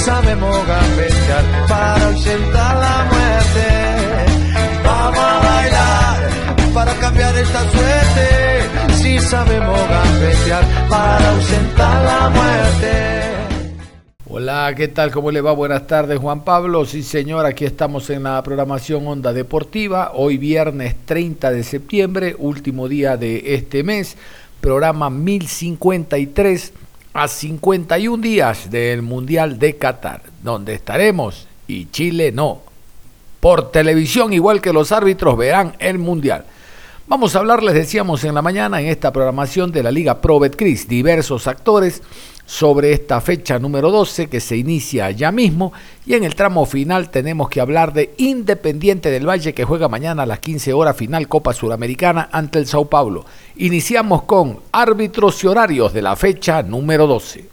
Sabemos gambetear para ausentar la muerte. Vamos a bailar para cambiar esta suerte. Si sabemos gambetear para ausentar la muerte. Hola, ¿qué tal? ¿Cómo le va? Buenas tardes, Juan Pablo. Sí, señor, aquí estamos en la programación Onda Deportiva. Hoy viernes 30 de septiembre, último día de este mes, programa 1053 a 51 días del Mundial de Qatar, donde estaremos y Chile no. Por televisión, igual que los árbitros, verán el Mundial. Vamos a hablar, les decíamos en la mañana, en esta programación de la Liga Pro Betcris, diversos actores sobre esta fecha número 12 que se inicia ya mismo y en el tramo final tenemos que hablar de Independiente del Valle que juega mañana a las 15 horas final Copa Suramericana ante el Sao Paulo. Iniciamos con árbitros y horarios de la fecha número 12.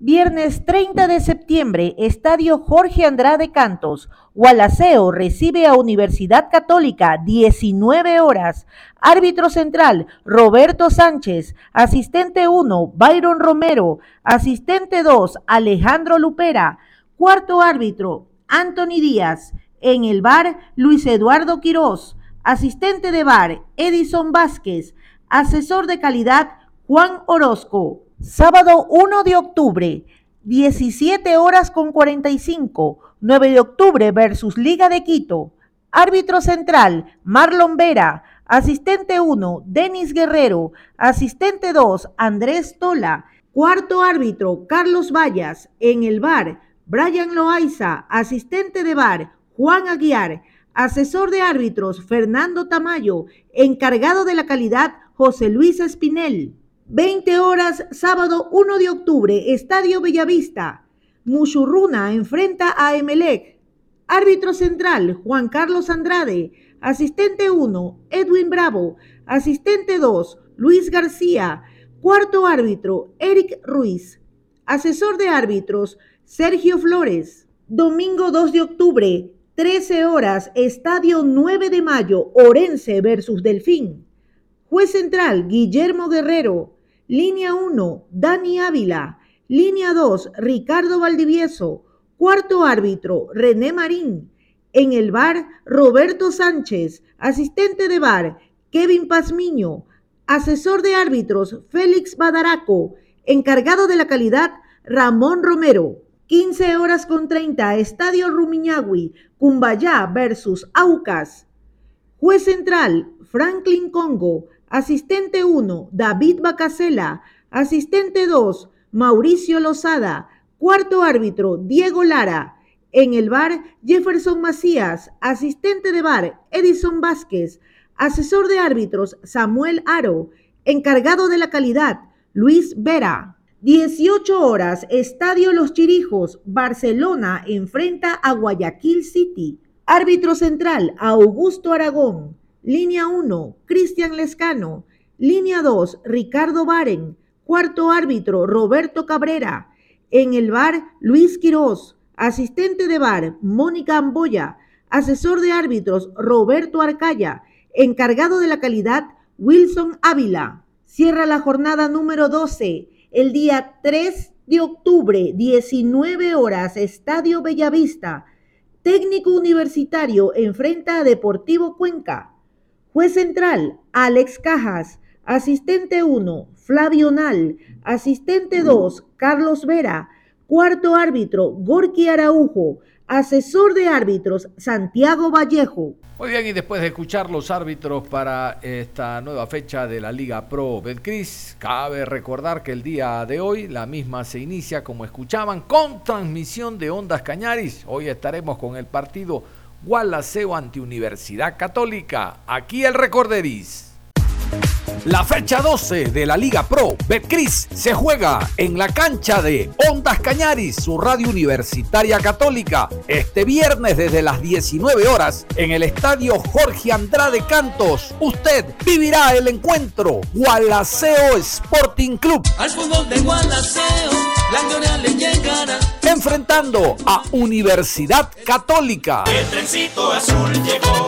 Viernes 30 de septiembre, Estadio Jorge Andrade Cantos. Gualaceo recibe a Universidad Católica, 19 horas. Árbitro central, Roberto Sánchez. Asistente 1, Byron Romero. Asistente 2, Alejandro Lupera. Cuarto árbitro, Anthony Díaz. En el bar, Luis Eduardo Quirós. Asistente de bar, Edison Vázquez. Asesor de calidad, Juan Orozco. Sábado 1 de octubre, 17 horas con 45, 9 de octubre versus Liga de Quito. Árbitro central, Marlon Vera. Asistente 1, Denis Guerrero. Asistente 2, Andrés Tola. Cuarto árbitro, Carlos Vallas. En el bar, Brian Loaiza. Asistente de bar, Juan Aguiar. Asesor de árbitros, Fernando Tamayo. Encargado de la calidad, José Luis Espinel. 20 horas, sábado 1 de octubre, Estadio Bellavista. Mushurruna enfrenta a Emelec. Árbitro central, Juan Carlos Andrade. Asistente 1, Edwin Bravo. Asistente 2, Luis García. Cuarto árbitro, Eric Ruiz. Asesor de árbitros, Sergio Flores. Domingo 2 de octubre, 13 horas, Estadio 9 de Mayo, Orense versus Delfín. Juez central, Guillermo Guerrero. Línea 1, Dani Ávila. Línea 2, Ricardo Valdivieso. Cuarto árbitro, René Marín. En el bar, Roberto Sánchez. Asistente de bar, Kevin Pazmiño. Asesor de árbitros, Félix Badaraco. Encargado de la calidad, Ramón Romero. 15 horas con 30, Estadio Rumiñahui, Cumbayá versus Aucas. Juez central, Franklin Congo. Asistente 1, David Bacasela. Asistente 2, Mauricio Lozada. Cuarto árbitro, Diego Lara. En el bar, Jefferson Macías. Asistente de bar, Edison Vázquez. Asesor de árbitros, Samuel Aro. Encargado de la calidad, Luis Vera. 18 horas, Estadio Los Chirijos, Barcelona enfrenta a Guayaquil City. Árbitro central, Augusto Aragón. Línea 1, Cristian Lescano. Línea 2, Ricardo Baren. Cuarto árbitro, Roberto Cabrera. En el bar, Luis Quirós. Asistente de bar, Mónica Amboya. Asesor de árbitros, Roberto Arcaya. Encargado de la calidad, Wilson Ávila. Cierra la jornada número 12, el día 3 de octubre, 19 horas, Estadio Bellavista. Técnico universitario enfrenta a Deportivo Cuenca. Juez central, Alex Cajas. Asistente 1, Flavio Nal. Asistente 2, Carlos Vera. Cuarto árbitro, Gorky Araujo. Asesor de árbitros, Santiago Vallejo. Muy bien, y después de escuchar los árbitros para esta nueva fecha de la Liga Pro Betcris, cabe recordar que el día de hoy la misma se inicia, como escuchaban, con transmisión de Ondas Cañaris. Hoy estaremos con el partido Gualaceo ante Universidad Católica. Aquí el Recorderis. La fecha 12 de la Liga Pro Betcris se juega en la cancha de Ondas Cañaris, su radio universitaria católica, este viernes desde las 19 horas en el estadio Jorge Andrade Cantos. Usted vivirá el encuentro Gualaceo Sporting Club. Al fútbol de Gualaceo, la le llegará. Enfrentando a Universidad Católica. El trencito azul llegó,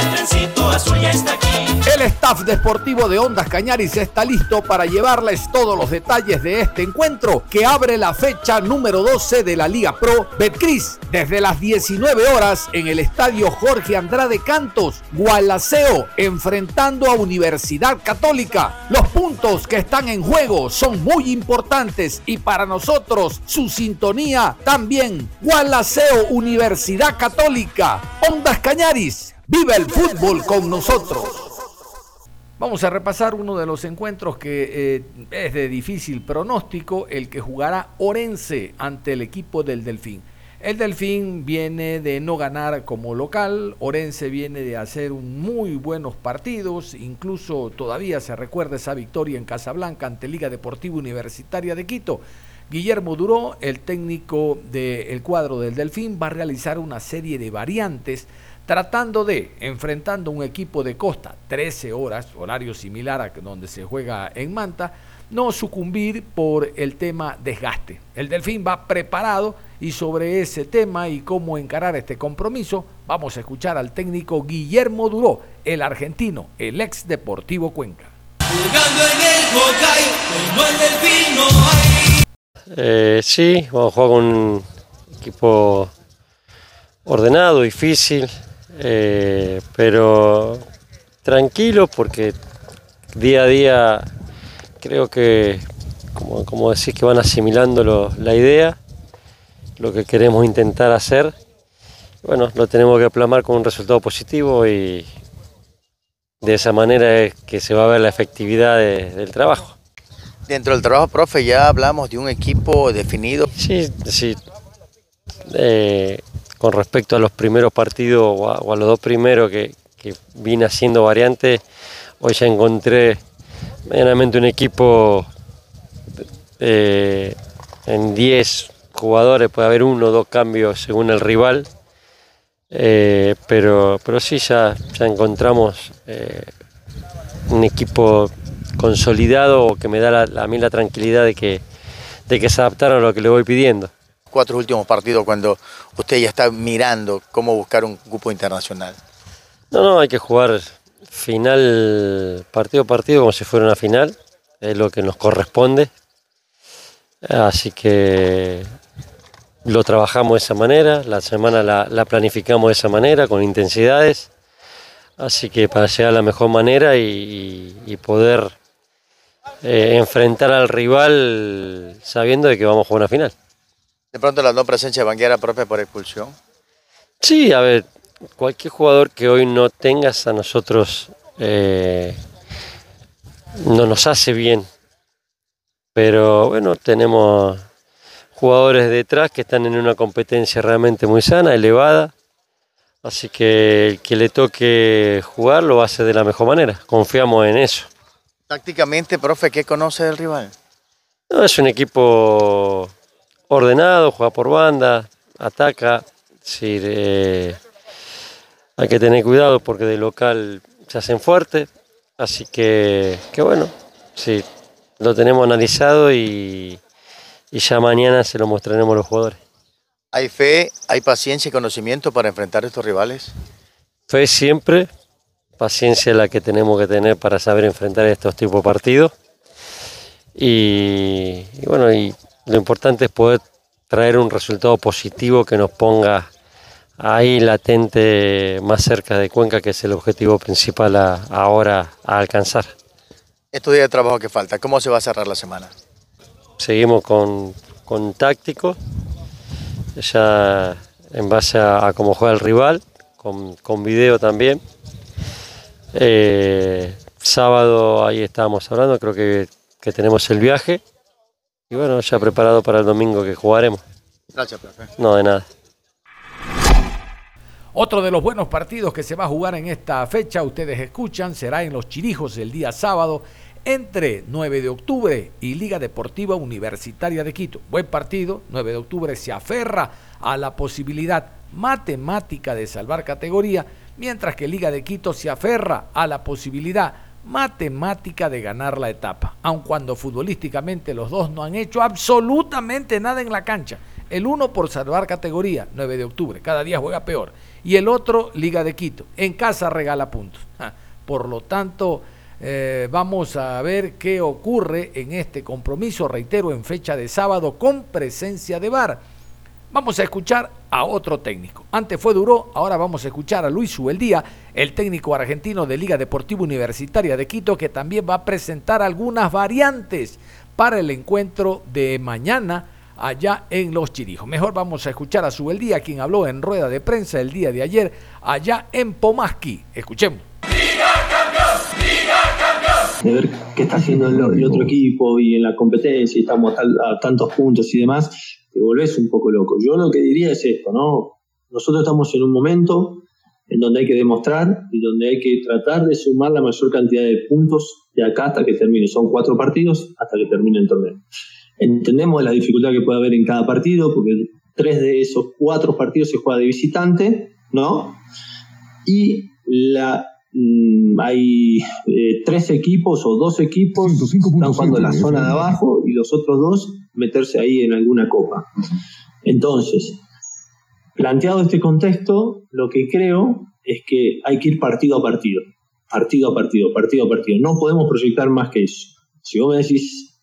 el trencito azul ya está aquí. El staff deportivo de Ondas Cañaris está listo para llevarles todos los detalles de este encuentro que abre la fecha número 12 de la Liga Pro Betcris desde las 19 horas en el estadio Jorge Andrade Cantos, Gualaceo, enfrentando a Universidad Católica. Los puntos que están en juego son muy importantes y para nosotros su sintonía también. Gualaceo, Universidad Católica, Ondas Cañaris, vive el fútbol con nosotros. Vamos a repasar uno de los encuentros que eh, es de difícil pronóstico, el que jugará Orense ante el equipo del Delfín. El Delfín viene de no ganar como local, Orense viene de hacer muy buenos partidos, incluso todavía se recuerda esa victoria en Casablanca ante Liga Deportiva Universitaria de Quito. Guillermo Duró, el técnico del cuadro del Delfín, va a realizar una serie de variantes tratando de, enfrentando un equipo de costa, 13 horas, horario similar a donde se juega en Manta, no sucumbir por el tema desgaste. El Delfín va preparado y sobre ese tema y cómo encarar este compromiso, vamos a escuchar al técnico Guillermo Duró, el argentino, el ex Deportivo Cuenca. Eh, sí, vamos a jugar con un equipo ordenado, difícil, eh, pero tranquilo porque día a día creo que, como, decís, que van asimilando la idea, lo que queremos intentar hacer. Bueno, lo tenemos que plasmar con un resultado positivo y de esa manera es que se va a ver la efectividad del trabajo. Dentro del trabajo, profe, ya hablamos de un equipo definido. Sí, sí. Eh, con respecto a los primeros partidos o a, los dos primeros que, vine haciendo variantes, hoy ya encontré medianamente un equipo eh, en 10 jugadores, puede haber uno o dos cambios según el rival, eh, pero, pero sí ya, ya encontramos un equipo consolidado que me da a mí la tranquilidad de que, de que se adaptaron a lo que le voy pidiendo cuatro últimos partidos cuando usted ya está mirando cómo buscar un grupo internacional? No, no, hay que jugar final, partido a partido, como si fuera una final, es lo que nos corresponde. Así que lo trabajamos de esa manera, la semana la, planificamos de esa manera, con intensidades. Así que para llegar a la mejor manera y, poder eh, enfrentar al rival sabiendo de que vamos a jugar una final. De pronto la no presencia de Banguera propia por expulsión. Sí, a ver, cualquier jugador que hoy no tengas a nosotros eh, no nos hace bien. Pero bueno, tenemos jugadores detrás que están en una competencia realmente muy sana, elevada. Así que el que le toque jugar lo hace de la mejor manera. Confiamos en eso. Tácticamente, profe, ¿qué conoce del rival? No, es un equipo ordenado, juega por banda, ataca. Sí, hay que tener cuidado porque de local se hacen fuertes. Así que, que bueno, sí, lo tenemos analizado y, y ya mañana se lo mostraremos a los jugadores. ¿Hay fe, hay paciencia y conocimiento para enfrentar a estos rivales? Fe siempre, paciencia la que tenemos que tener para saber enfrentar estos tipos de partidos. Y, y bueno, y lo importante es poder traer un resultado positivo que nos ponga ahí latente más cerca de Cuenca, que es el objetivo principal ahora a alcanzar. Estos días de trabajo que falta, ¿cómo se va a cerrar la semana? Seguimos con, con táctico, ya en base a, cómo juega el rival, con, con video también. Eh, sábado ahí estábamos hablando, creo que, que tenemos el viaje y bueno, ya preparado para el domingo que jugaremos. Gracias, profe. No, de nada. Otro de los buenos partidos que se va a jugar en esta fecha, ustedes escuchan, será en Los Chirijos el día sábado entre 9 de octubre y Liga Deportiva Universitaria de Quito. Buen partido, 9 de octubre se aferra a la posibilidad matemática de salvar categoría, mientras que Liga de Quito se aferra a la posibilidad matemática de ganar la etapa, aun cuando futbolísticamente los dos no han hecho absolutamente nada en la cancha. El uno por salvar categoría, 9 de octubre, cada día juega peor, y el otro Liga de Quito, en casa regala puntos. Por lo tanto, eh, vamos a ver qué ocurre en este compromiso, reitero, en fecha de sábado con presencia de VAR. Vamos a escuchar a otro técnico. Antes fue Duró, ahora vamos a escuchar a Luis Subeldía, el técnico argentino de Liga Deportiva Universitaria de Quito, que también va a presentar algunas variantes para el encuentro de mañana allá en Los Chirijos. Mejor vamos a escuchar a Subeldía, quien habló en rueda de prensa el día de ayer allá en Pomasqui. Escuchemos de ver qué está haciendo el, otro equipo y en la competencia y estamos a, tantos puntos y demás, te volvés un poco loco. Yo lo que diría es esto, ¿no? Nosotros estamos en un momento en donde hay que demostrar y donde hay que tratar de sumar la mayor cantidad de puntos de acá hasta que termine. Son cuatro partidos hasta que termine el torneo. Entendemos la dificultad que puede haber en cada partido, porque tres de esos cuatro partidos se juega de visitante, ¿no? Y la Mm, hay eh, tres equipos o dos equipos están jugando la zona de abajo y los otros dos meterse ahí en alguna copa. Entonces, planteado este contexto, lo que creo es que hay que ir partido a partido, partido a partido, partido a partido. No podemos proyectar más que eso. Si vos me decís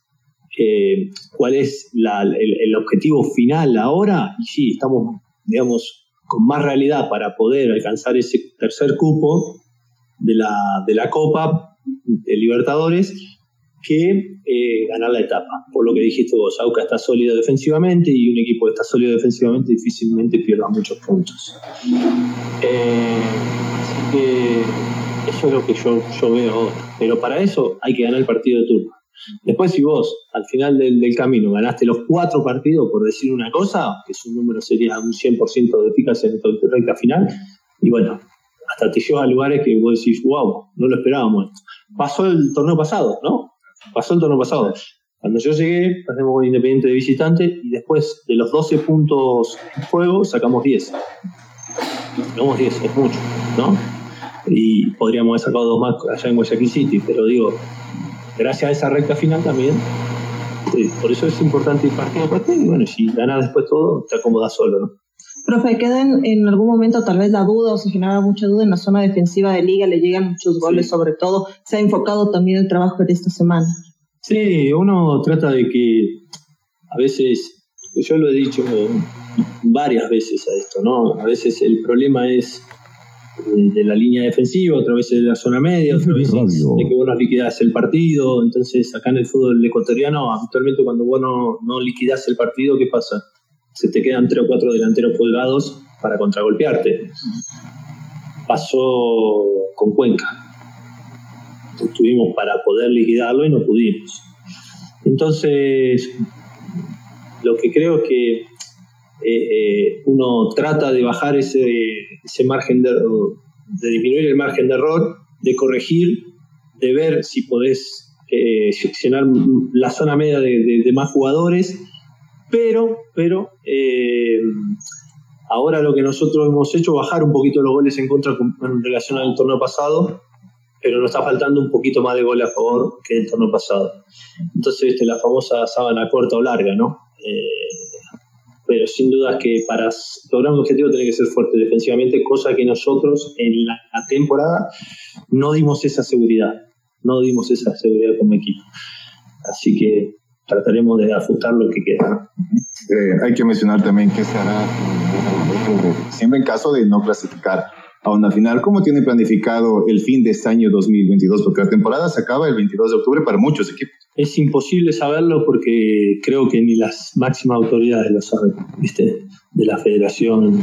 eh, cuál es el, el, objetivo final ahora, y sí, estamos, digamos, con más realidad para poder alcanzar ese tercer cupo, de la, de la Copa de Libertadores que eh, ganar la etapa. Por lo que dijiste vos, Auca está sólido defensivamente y un equipo que está sólido defensivamente difícilmente pierda muchos puntos. Eh, así que eso es lo que yo, yo veo ahora. Pero para eso hay que ganar el partido de turno. Después, si vos al final del, camino ganaste los cuatro partidos, por decir una cosa, que su número sería un 100% de eficacia en esta recta final, y bueno, hasta te lleva a lugares que vos decís, wow, no lo esperábamos. Pasó el torneo pasado, ¿no? Pasó el torneo pasado. Cuando yo llegué, pasamos con Independiente de visitante y después de los 12 puntos en juego sacamos 10. Sacamos 10, es mucho, ¿no? Y podríamos haber sacado dos más allá en Guayaquil City, pero digo, gracias a esa recta final también, por eso es importante ir partido a partido y bueno, si ganas después todo, te acomodas solo, ¿no? Profe, queda en, algún momento tal vez la duda o se genera mucha duda en la zona defensiva de liga, le llegan muchos goles sobre todo. Se ha enfocado también el trabajo de esta semana. Sí, uno trata de que a veces, yo lo he dicho varias veces a esto, ¿no? A veces el problema es de la línea defensiva, otra vez de la zona media, otra vez de que vos no liquidás el partido. Entonces, acá en el fútbol ecuatoriano, habitualmente cuando vos no, no liquidás el partido, ¿qué pasa? Se te quedan tres o cuatro delanteros colgados para contragolpearte. Pasó con Cuenca. Estuvimos para poder liquidarlo y no pudimos. Entonces, lo que creo es que eh, eh, uno trata de bajar ese, ese margen de, de disminuir el margen de error, de corregir, de ver si podés eh, seccionar la zona media de, de más jugadores pero, pero eh, ahora lo que nosotros hemos hecho es bajar un poquito los goles en contra en relación al torneo pasado, pero nos está faltando un poquito más de goles a favor que el torneo pasado. Entonces, la famosa sábana corta o larga, ¿no? Eh, pero sin duda que para lograr un objetivo tiene que ser fuerte defensivamente, cosa que nosotros en la temporada no dimos esa seguridad, no dimos esa seguridad como equipo. Así que trataremos de ajustar lo que queda. Eh, hay que mencionar también que se hará siempre en caso de no clasificar a una final. ¿Cómo tiene planificado el fin de este año 2022? Porque la temporada se acaba el 22 de octubre para muchos equipos. Es imposible saberlo porque creo que ni las máximas autoridades lo saben, ¿viste? De la federación.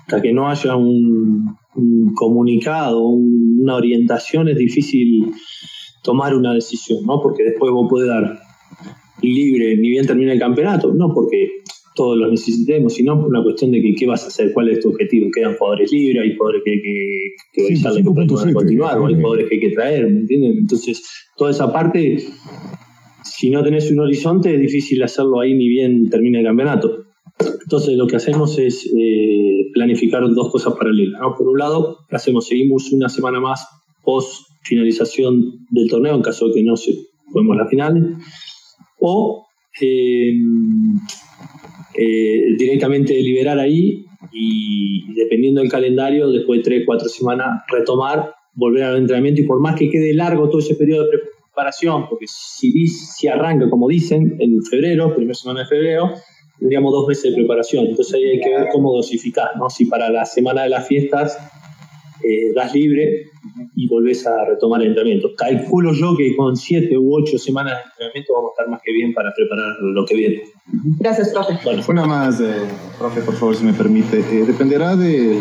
Hasta que no haya un, un comunicado, un, una orientación, es difícil tomar una decisión, ¿no? Porque después vos podés dar libre ni bien termina el campeonato, no, porque todos los necesitemos, sino por una cuestión de que qué vas a hacer, cuál es tu objetivo. Quedan jugadores libres, hay jugadores que hay que, que Sí, cinco que continuar, hay jugadores que hay que traer, ¿me entienden? Entonces, toda esa parte, si no tenés un horizonte, es difícil hacerlo ahí ni bien termina el campeonato. Entonces, lo que hacemos es eh, planificar dos cosas paralelas. ¿no? Por un lado, ¿qué hacemos? Seguimos una semana más post finalización del torneo, en caso de que no se juguemos la final, o eh, eh, directamente liberar ahí y dependiendo del calendario, después de tres, cuatro semanas, retomar, volver al entrenamiento y por más que quede largo todo ese periodo de preparación, porque si, si arranca, como dicen, en febrero, primera semana de febrero, tendríamos dos meses de preparación. Entonces ahí hay que ver cómo dosificar, ¿no? Si para la semana de las fiestas eh, das libre y volvés a retomar el entrenamiento. Calculo yo que con siete u ocho semanas de entrenamiento vamos a estar más que bien para preparar lo que viene. Gracias, profe. Bueno, Una más, eh, profe, por favor, si me permite. Eh, dependerá de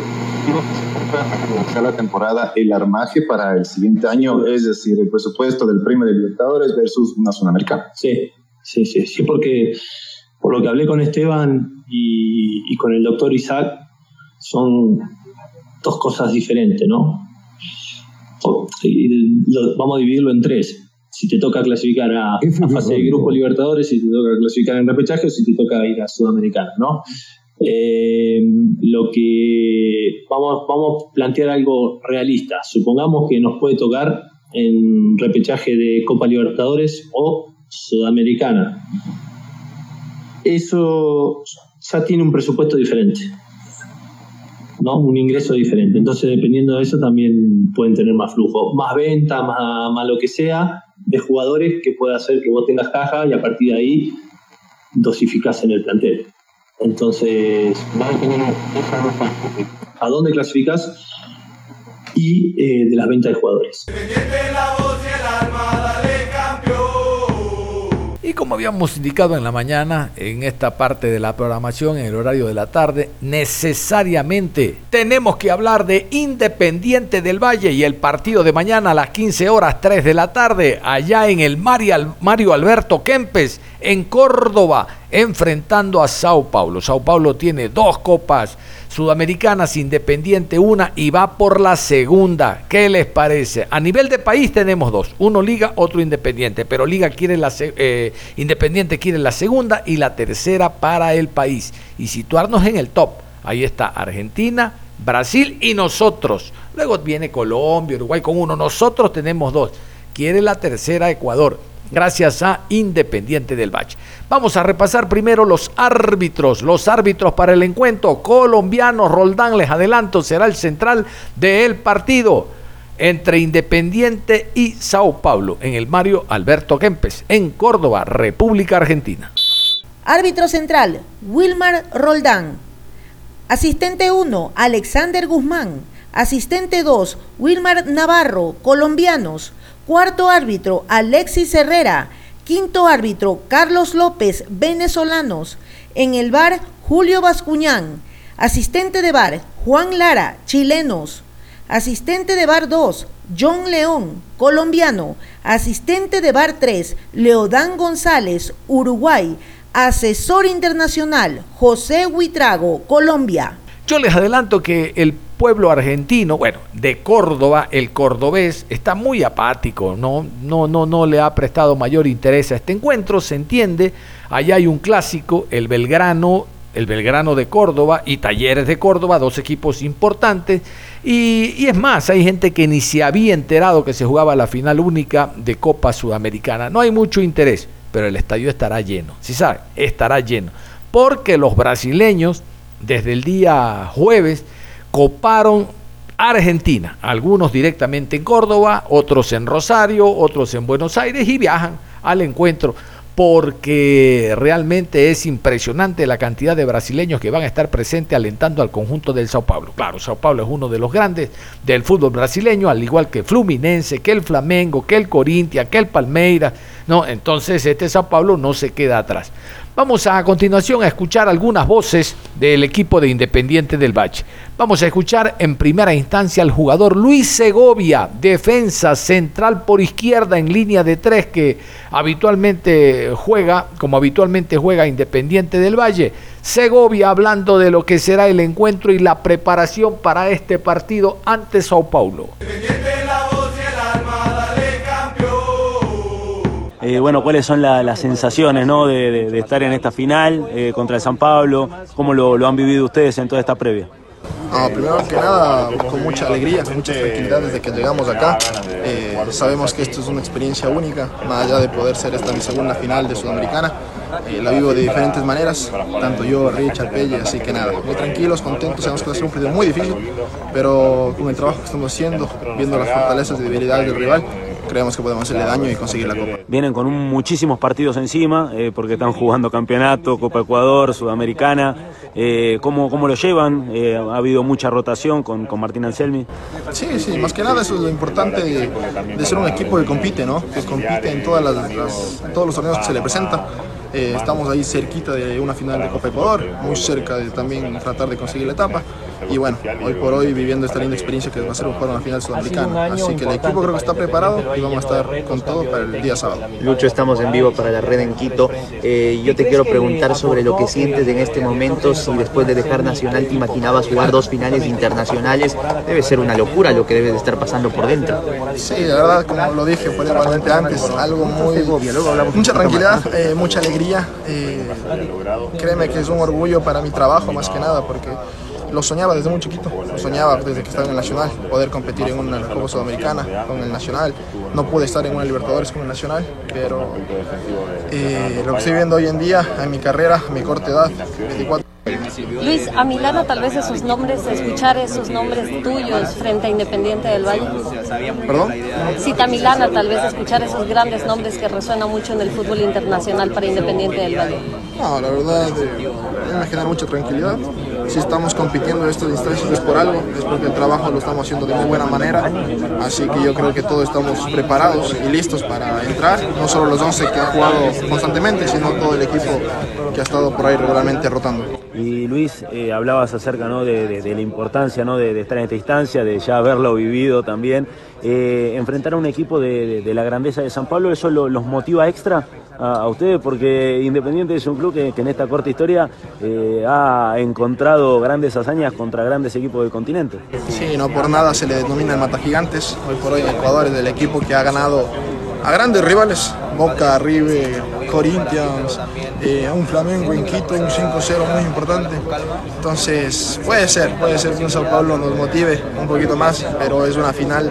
la temporada el armaje para el siguiente año, es decir, el presupuesto del premio de Libertadores versus una zona americana. Sí, sí, sí, sí, porque por lo que hablé con Esteban y, y con el doctor Isaac, son dos cosas diferentes, ¿no? Vamos a dividirlo en tres. Si te toca clasificar a, a fase de grupo Libertadores, si te toca clasificar en repechaje o si te toca ir a Sudamericana, ¿no? Eh, lo que vamos, vamos a plantear algo realista. Supongamos que nos puede tocar en repechaje de Copa Libertadores o Sudamericana. Eso ya tiene un presupuesto diferente, ¿no? Un ingreso diferente. Entonces, dependiendo de eso, también pueden tener más flujo, más venta, más, lo que sea, de jugadores que pueda hacer que vos tengas caja y a partir de ahí dosificás en el plantel. Entonces, a dónde clasificas y eh, de las ventas de jugadores. Como habíamos indicado en la mañana, en esta parte de la programación, en el horario de la tarde, necesariamente tenemos que hablar de Independiente del Valle y el partido de mañana a las 15 horas 3 de la tarde, allá en el Mario, Mario Alberto Kempes, en Córdoba, enfrentando a Sao Paulo. Sao Paulo tiene dos copas sudamericanas, Independiente una y va por la segunda. ¿Qué les parece? A nivel de país tenemos dos, uno Liga, otro Independiente, pero Liga quiere la eh, Independiente quiere la segunda y la tercera para el país y situarnos en el top. Ahí está Argentina, Brasil y nosotros. Luego viene Colombia, Uruguay con uno, nosotros tenemos dos. Quiere la tercera Ecuador gracias a Independiente del Valle. Vamos a repasar primero los árbitros. Los árbitros para el encuentro colombiano. Roldán, les adelanto, será el central del partido entre Independiente y Sao Paulo en el Mario Alberto Kempes, en Córdoba, República Argentina. Árbitro central, Wilmar Roldán. Asistente 1, Alexander Guzmán. Asistente 2, Wilmar Navarro, colombianos. Cuarto árbitro, Alexis Herrera. Quinto árbitro, Carlos López, venezolanos. En el bar, Julio Bascuñán. Asistente de bar, Juan Lara, chilenos. Asistente de bar 2, John León, colombiano. Asistente de bar 3, Leodán González, Uruguay. Asesor internacional, José Huitrago, Colombia. Yo les adelanto que el pueblo argentino, bueno, de Córdoba, el cordobés, está muy apático, no, no, no, no le ha prestado mayor interés a este encuentro, se entiende. Allá hay un clásico, el Belgrano, el Belgrano de Córdoba y Talleres de Córdoba, dos equipos importantes. Y, es más, hay gente que ni se había enterado que se jugaba la final única de Copa Sudamericana. No hay mucho interés, pero el estadio estará lleno. Si sabe, estará lleno. Porque los brasileños, desde el día jueves, coparon Argentina, algunos directamente en Córdoba, otros en Rosario, otros en Buenos Aires y viajan al encuentro porque realmente es impresionante la cantidad de brasileños que van a estar presentes alentando al conjunto del Sao Paulo. Claro, Sao Paulo es uno de los grandes del fútbol brasileño, al igual que Fluminense, que el Flamengo, que el Corinthians, que el Palmeiras, no, entonces este Sao Paulo no se queda atrás. Vamos a, a continuación a escuchar algunas voces del equipo de Independiente del Valle. Vamos a escuchar en primera instancia al jugador Luis Segovia, defensa central por izquierda en línea de tres que habitualmente juega, como habitualmente juega Independiente del Valle. Segovia hablando de lo que será el encuentro y la preparación para este partido ante Sao Paulo. Eh, bueno, ¿cuáles son la- las sensaciones ¿no? de, estar en esta final eh, contra el San Pablo? ¿Cómo lo, han vivido ustedes en toda esta previa? No, primero que nada, con mucha alegría, con mucha tranquilidad desde que llegamos acá. Eh, sabemos que esto es una experiencia única, más allá de poder ser esta mi segunda final de Sudamericana. La vivo de diferentes maneras, tanto yo, Richard, Pelle, así que nada, muy tranquilos, contentos, sabemos que va a ser un partido muy difícil, pero con el trabajo que estamos haciendo, viendo las fortalezas y debilidades del rival, creemos que podemos hacerle daño y conseguir la copa. Vienen con un- muchísimos partidos encima, eh, porque están jugando campeonato, Copa Ecuador, Sudamericana. Eh, ¿cómo, ¿Cómo lo llevan? Eh, ha habido mucha rotación con, con Martín Anselmi. Sí, sí, más que nada eso es lo importante de, de ser un equipo que compite, ¿no? Que compite en todas las, las- en todos los torneos que se le presenta. Eh, estamos ahí cerquita de una final de Copa Ecuador, muy cerca de también tratar de conseguir la etapa. Y bueno, hoy por hoy viviendo esta linda experiencia que va a ser un juego en la final sudamericana. Así que el equipo creo que está preparado y vamos a estar con todo para el día sábado. Lucho, estamos en vivo para la red en Quito. Eh, yo te quiero preguntar sobre lo que sientes en este momento, si después de dejar Nacional te imaginabas jugar dos finales internacionales. Debe ser una locura lo que debes de estar pasando por dentro. Sí, la verdad, como lo dije por igualmente antes, algo muy... Mucha tranquilidad, eh, mucha alegría. eh, créeme que es un orgullo para mi trabajo más que nada, porque lo soñaba desde muy chiquito, lo soñaba desde que estaba en el Nacional, poder competir en una Copa Sudamericana con el Nacional. No pude estar en una Libertadores con el Nacional, pero eh, lo que estoy viendo hoy en día, en mi carrera, a mi corta edad, 24 Luis, a Milano tal vez esos nombres, escuchar esos nombres tuyos frente a Independiente del Valle. ¿Perdón? Cita Milana, tal vez escuchar esos grandes nombres que resuenan mucho en el fútbol internacional para Independiente del Valle. No, la verdad eh, a me genera mucha tranquilidad. Si estamos compitiendo en estas instancias es por algo, es porque el trabajo lo estamos haciendo de muy buena manera. Así que yo creo que todos estamos preparados y listos para entrar. No solo los 11 que han jugado constantemente, sino todo el equipo que ha estado por ahí regularmente rotando. Y Luis, eh, hablabas acerca ¿no? de, de- la importancia ¿no? de, estar en esta instancia, de ya haberlo vivido también. Eh, enfrentar a un equipo de la grandeza de San Pablo, ¿eso lo- los motiva extra a, ustedes? Porque Independiente es un club que, en esta corta historia eh, ha encontrado grandes hazañas contra grandes equipos del continente. Sí, no por nada se le denomina el Mata Gigantes. Hoy por hoy en Ecuador es el equipo que ha ganado a grandes rivales. Boca, River, Corinthians, eh, un Flamengo en Quito, un 5-0 muy importante. Entonces, puede ser, puede ser que un Sao Paulo nos motive un poquito más, pero es una final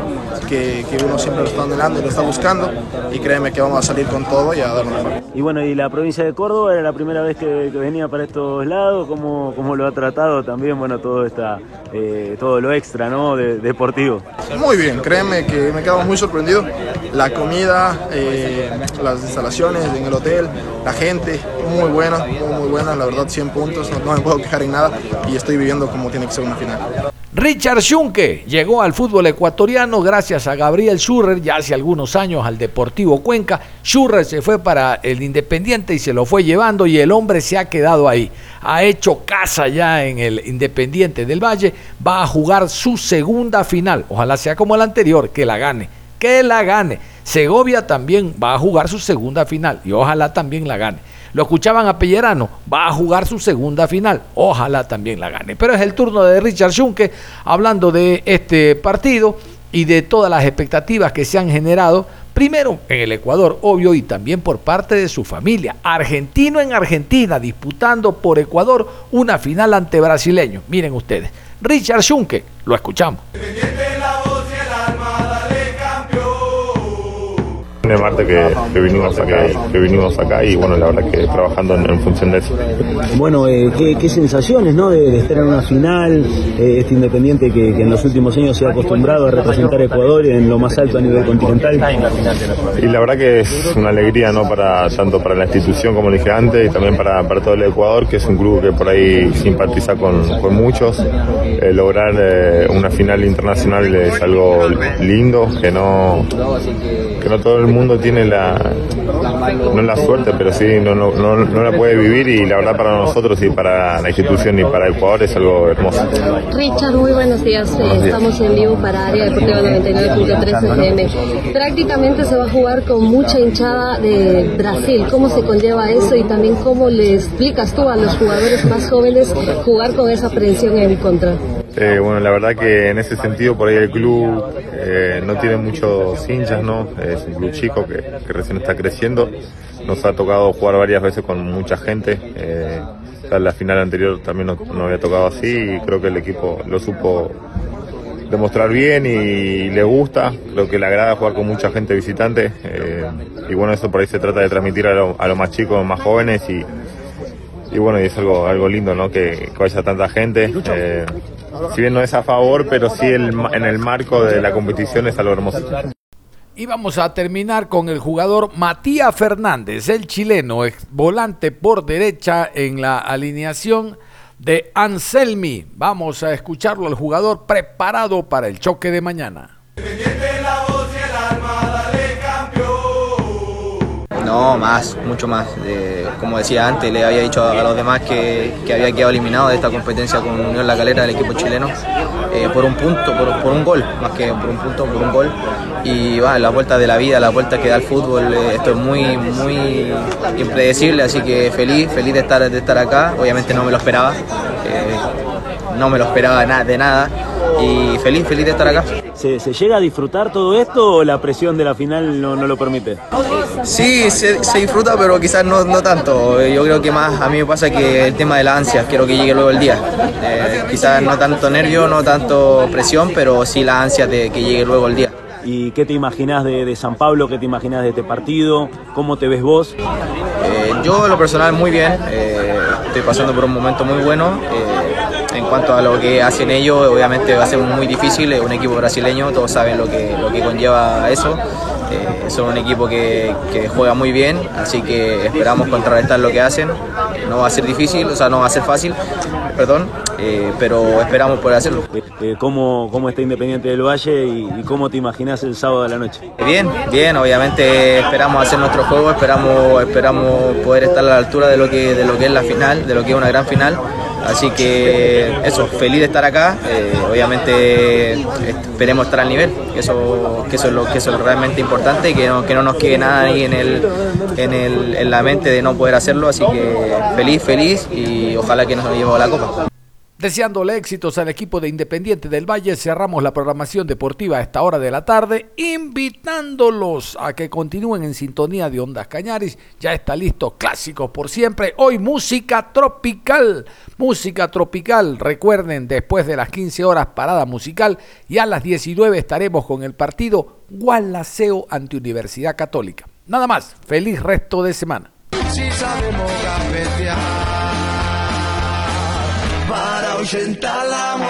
que, que uno siempre lo está anhelando y lo está buscando. Y créeme que vamos a salir con todo y a dar lo mejor. Y bueno, y la provincia de Córdoba era la primera vez que, que venía para estos lados, ¿cómo, cómo lo ha tratado también, bueno, todo esta, eh, todo lo extra, ¿no? De- deportivo. Muy bien, créeme que me quedo muy sorprendido. La comida, eh, las instalaciones en el hotel, la gente, muy buena, muy, buena, la verdad 100 puntos, no, no me puedo quejar en nada y estoy viviendo como tiene que ser una final. Richard Schunke llegó al fútbol ecuatoriano gracias a Gabriel Schurrer ya hace algunos años al Deportivo Cuenca. Schurrer se fue para el Independiente y se lo fue llevando y el hombre se ha quedado ahí. Ha hecho casa ya en el Independiente del Valle. Va a jugar su segunda final. Ojalá sea como la anterior, que la gane. Que la gane. Segovia también va a jugar su segunda final y ojalá también la gane. Lo escuchaban a Pellerano, va a jugar su segunda final, ojalá también la gane. Pero es el turno de Richard Schunke hablando de este partido y de todas las expectativas que se han generado, primero en el Ecuador, obvio, y también por parte de su familia. Argentino en Argentina, disputando por Ecuador una final ante brasileños. Miren ustedes, Richard Schunke, lo escuchamos. De Marte que, que vinimos acá que vinimos acá y bueno la verdad que trabajando en, en función de eso Bueno, eh, ¿qué, qué sensaciones, ¿no? De, de estar en una final, eh, este Independiente que, que en los últimos años se ha acostumbrado a representar a Ecuador en lo más alto a nivel continental. y la verdad que es una alegría no para tanto para la institución como dije antes y también para, para todo el Ecuador que es un club que por ahí simpatiza con, con muchos Eh, lograr una final internacional es algo lindo que no que no todo el mundo mundo tiene la, no la suerte, pero sí no, no, no, la puede vivir y la verdad para nosotros y para la institución y para el jugador es algo hermoso. Richard, muy buenos días. Estamos en vivo para Área Deportiva 99.3 FM. Prácticamente se va a jugar con mucha hinchada de Brasil. ¿Cómo se conlleva eso y también cómo le explicas tú a los jugadores más jóvenes jugar con esa presión en contra? Eh, bueno, la verdad que en ese sentido por ahí el club eh, no tiene muchos hinchas, ¿no? Es un club chico que, recién está creciendo. Nos ha tocado jugar varias veces con mucha gente. Eh, la final anterior también no, había tocado así y creo que el equipo lo supo demostrar bien y le gusta. Creo que le agrada jugar con mucha gente visitante. Y bueno, eso por ahí se trata de transmitir a los lo más chicos, más jóvenes y, y bueno, y es algo, algo lindo, ¿no? Que, que vaya tanta gente. Eh, si bien no es a favor, pero sí en el marco de la competición es algo hermoso. Y vamos a terminar con el jugador Matías Fernández, el chileno, volante por derecha en la alineación de Anselmi. Vamos a escucharlo, el jugador preparado para el choque de mañana. No, más, mucho más. como decía antes, le había dicho a, los demás que, había quedado eliminado de esta competencia con Unión La Calera del equipo chileno eh, por un punto, por, un gol, más que por un punto, por un gol. Y va, la vuelta de la vida, la vuelta que da el fútbol, eh, esto es muy, muy impredecible, así que feliz, feliz de estar, de estar acá. Obviamente no me lo esperaba, eh, no me lo esperaba de nada y feliz, feliz de estar acá. ¿Se, llega a disfrutar todo esto o la presión de la final no, lo permite? Sí, se, disfruta, pero quizás no, no, tanto. Yo creo que más a mí me pasa que el tema de la ansia, quiero que llegue luego el día. Eh, quizás no tanto nervio, no tanto presión, pero sí la ansia de que llegue luego el día. ¿Y qué te imaginas de, San Pablo? ¿Qué te imaginas de este partido? ¿Cómo te ves vos? Eh, yo, lo personal, muy bien. Eh, estoy pasando por un momento muy bueno. En cuanto a lo que hacen ellos, obviamente va a ser muy difícil, es un equipo brasileño, todos saben lo que, lo que conlleva eso. Eh, son un equipo que, juega muy bien, así que esperamos contrarrestar lo que hacen. No va a ser difícil, o sea, no va a ser fácil, perdón, eh, pero esperamos poder hacerlo. Eh, ¿Cómo, ¿Cómo, está Independiente del Valle y, cómo te imaginas el sábado de la noche? Bien, bien, obviamente esperamos hacer nuestro juego, esperamos, esperamos poder estar a la altura de lo, que, de lo que es la final, de lo que es una gran final. Así que eso, feliz de estar acá. Eh, obviamente esperemos estar al nivel, que eso, que eso, es lo que eso es realmente importante y que no, que no nos quede nada ahí en, el, en, el, en la mente de no poder hacerlo. Así que feliz, feliz y ojalá que nos llevemos la copa. Deseándole éxitos al equipo de Independiente del Valle, cerramos la programación deportiva a esta hora de la tarde, invitándolos a que continúen en sintonía de Ondas Cañaris. Ya está listo, clásicos por siempre. Hoy música tropical, música tropical. Recuerden, después de las 15 horas parada musical y a las 19 estaremos con el partido Gualaceo ante Universidad Católica. Nada más, feliz resto de semana. Ahuyentar la